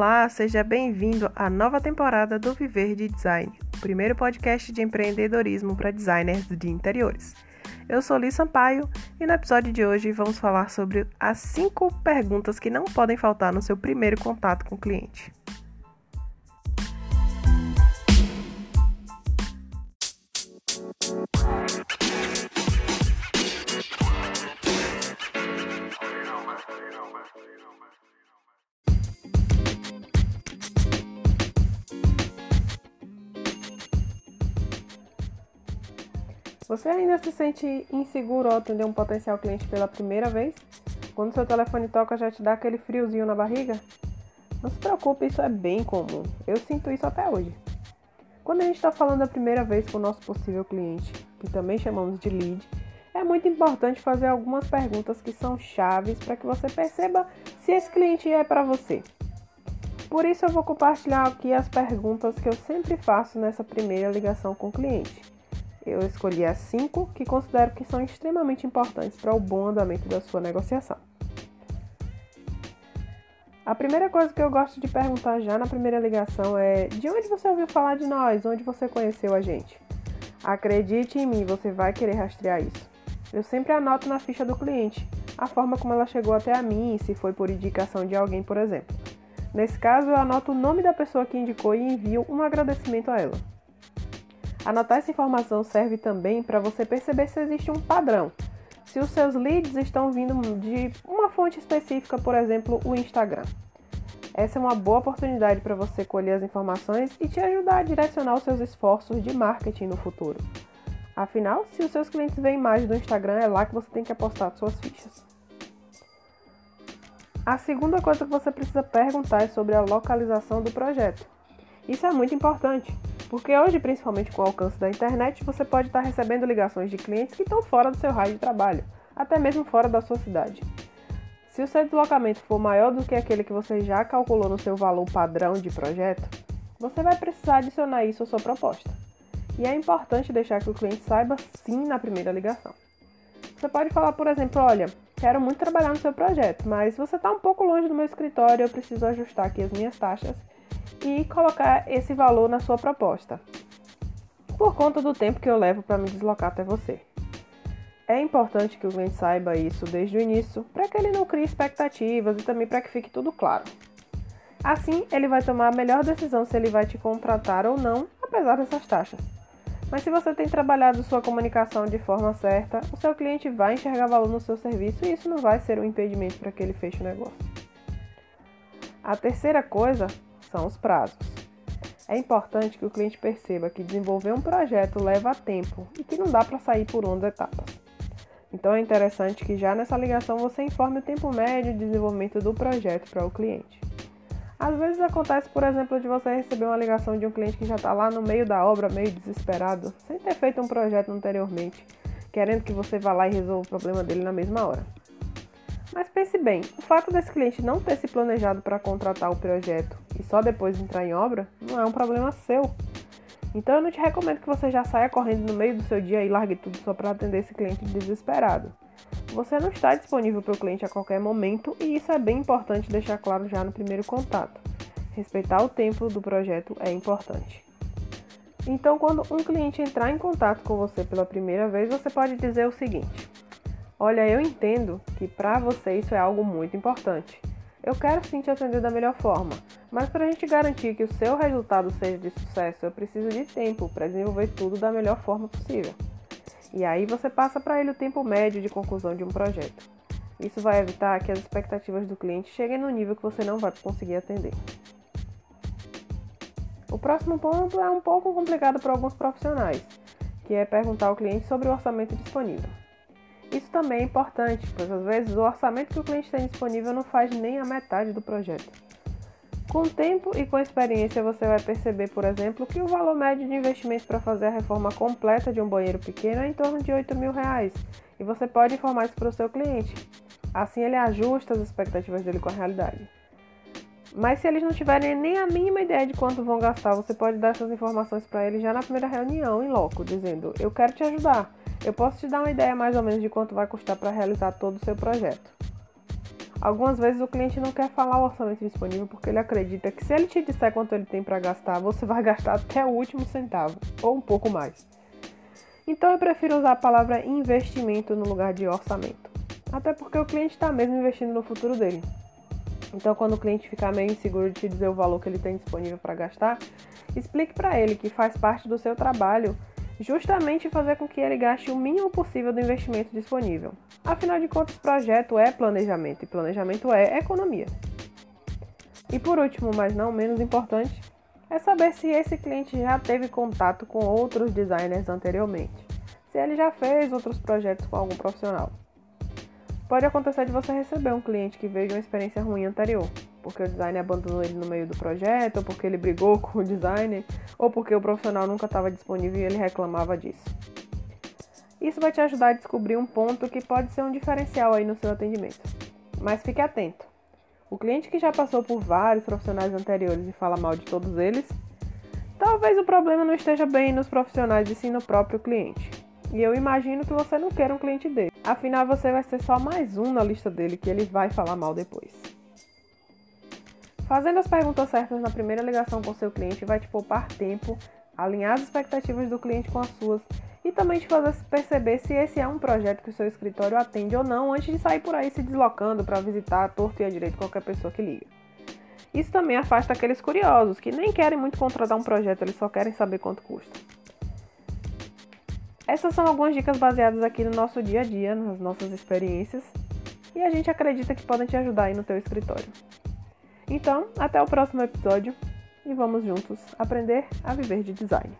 Olá, seja bem-vindo à nova temporada do Viver de Design, o primeiro podcast de empreendedorismo para designers de interiores. Eu sou Liz Sampaio e no episódio de hoje vamos falar sobre as cinco perguntas que não podem faltar no seu primeiro contato com o cliente. Você ainda se sente inseguro ao atender um potencial cliente pela primeira vez? Quando seu telefone toca, já te dá aquele friozinho na barriga? Não se preocupe, isso é bem comum. Eu sinto isso até hoje. Quando a gente está falando a primeira vez com o nosso possível cliente, que também chamamos de lead, é muito importante fazer algumas perguntas que são chaves para que você perceba se esse cliente é para você. Por isso eu vou compartilhar aqui as perguntas que eu sempre faço nessa primeira ligação com o cliente eu escolhi as cinco que considero que são extremamente importantes para o bom andamento da sua negociação. A primeira coisa que eu gosto de perguntar já na primeira ligação é: de onde você ouviu falar de nós? Onde você conheceu a gente? Acredite em mim, você vai querer rastrear isso. Eu sempre anoto na ficha do cliente a forma como ela chegou até a mim, se foi por indicação de alguém, por exemplo. Nesse caso, eu anoto o nome da pessoa que indicou e envio um agradecimento a ela. Anotar essa informação serve também para você perceber se existe um padrão. Se os seus leads estão vindo de uma fonte específica, por exemplo, o Instagram. Essa é uma boa oportunidade para você colher as informações e te ajudar a direcionar os seus esforços de marketing no futuro. Afinal, se os seus clientes veem mais do Instagram, é lá que você tem que apostar suas fichas. A segunda coisa que você precisa perguntar é sobre a localização do projeto. Isso é muito importante, porque hoje, principalmente com o alcance da internet, você pode estar recebendo ligações de clientes que estão fora do seu raio de trabalho, até mesmo fora da sua cidade. Se o seu deslocamento for maior do que aquele que você já calculou no seu valor padrão de projeto, você vai precisar adicionar isso à sua proposta. E é importante deixar que o cliente saiba sim na primeira ligação. Você pode falar, por exemplo, olha, quero muito trabalhar no seu projeto, mas você está um pouco longe do meu escritório, eu preciso ajustar aqui as minhas taxas e colocar esse valor na sua proposta, por conta do tempo que eu levo para me deslocar até você. É importante que o cliente saiba isso desde o início, para que ele não crie expectativas e também para que fique tudo claro. Assim, ele vai tomar a melhor decisão se ele vai te contratar ou não, apesar dessas taxas. Mas se você tem trabalhado sua comunicação de forma certa, o seu cliente vai enxergar valor no seu serviço e isso não vai ser um impedimento para que ele feche o negócio. A terceira coisa são os prazos. É importante que o cliente perceba que desenvolver um projeto leva tempo e que não dá para sair por ondas etapas. Então é interessante que já nessa ligação você informe o tempo médio de desenvolvimento do projeto para o cliente. Às vezes acontece, por exemplo, de você receber uma ligação de um cliente que já está lá no meio da obra, meio desesperado, sem ter feito um projeto anteriormente, querendo que você vá lá e resolva o problema dele na mesma hora. Mas pense bem, o fato desse cliente não ter se planejado para contratar o projeto e só depois entrar em obra não é um problema seu. Então eu não te recomendo que você já saia correndo no meio do seu dia e largue tudo só para atender esse cliente desesperado. Você não está disponível para o cliente a qualquer momento e isso é bem importante deixar claro já no primeiro contato. Respeitar o tempo do projeto é importante. Então, quando um cliente entrar em contato com você pela primeira vez, você pode dizer o seguinte: Olha, eu entendo que para você isso é algo muito importante. Eu quero sim te atender da melhor forma, mas para a gente garantir que o seu resultado seja de sucesso, eu preciso de tempo para desenvolver tudo da melhor forma possível. E aí você passa para ele o tempo médio de conclusão de um projeto. Isso vai evitar que as expectativas do cliente cheguem no nível que você não vai conseguir atender. O próximo ponto é um pouco complicado para alguns profissionais, que é perguntar ao cliente sobre o orçamento disponível. Isso também é importante, pois às vezes o orçamento que o cliente tem disponível não faz nem a metade do projeto. Com o tempo e com a experiência, você vai perceber, por exemplo, que o valor médio de investimento para fazer a reforma completa de um banheiro pequeno é em torno de 8 mil reais, e você pode informar isso para o seu cliente. Assim, ele ajusta as expectativas dele com a realidade. Mas se eles não tiverem nem a mínima ideia de quanto vão gastar, você pode dar essas informações para eles já na primeira reunião, em loco, dizendo: Eu quero te ajudar, eu posso te dar uma ideia mais ou menos de quanto vai custar para realizar todo o seu projeto. Algumas vezes o cliente não quer falar o orçamento disponível porque ele acredita que se ele te disser quanto ele tem para gastar, você vai gastar até o último centavo ou um pouco mais. Então eu prefiro usar a palavra investimento no lugar de orçamento. Até porque o cliente está mesmo investindo no futuro dele. Então, quando o cliente ficar meio inseguro de te dizer o valor que ele tem disponível para gastar, explique para ele que faz parte do seu trabalho justamente fazer com que ele gaste o mínimo possível do investimento disponível. Afinal de contas, projeto é planejamento e planejamento é economia. E por último, mas não menos importante, é saber se esse cliente já teve contato com outros designers anteriormente, se ele já fez outros projetos com algum profissional. Pode acontecer de você receber um cliente que veio de uma experiência ruim anterior, porque o designer abandonou ele no meio do projeto, ou porque ele brigou com o designer, ou porque o profissional nunca estava disponível e ele reclamava disso. Isso vai te ajudar a descobrir um ponto que pode ser um diferencial aí no seu atendimento. Mas fique atento. O cliente que já passou por vários profissionais anteriores e fala mal de todos eles, talvez o problema não esteja bem nos profissionais e sim no próprio cliente. E eu imagino que você não queira um cliente dele. Afinal, você vai ser só mais um na lista dele que ele vai falar mal depois. Fazendo as perguntas certas na primeira ligação com seu cliente vai te poupar tempo, alinhar as expectativas do cliente com as suas e também te fazer perceber se esse é um projeto que o seu escritório atende ou não antes de sair por aí se deslocando para visitar a torto e a direito qualquer pessoa que liga. Isso também afasta aqueles curiosos que nem querem muito contratar um projeto, eles só querem saber quanto custa. Essas são algumas dicas baseadas aqui no nosso dia a dia, nas nossas experiências, e a gente acredita que podem te ajudar aí no teu escritório. Então, até o próximo episódio e vamos juntos aprender a viver de design.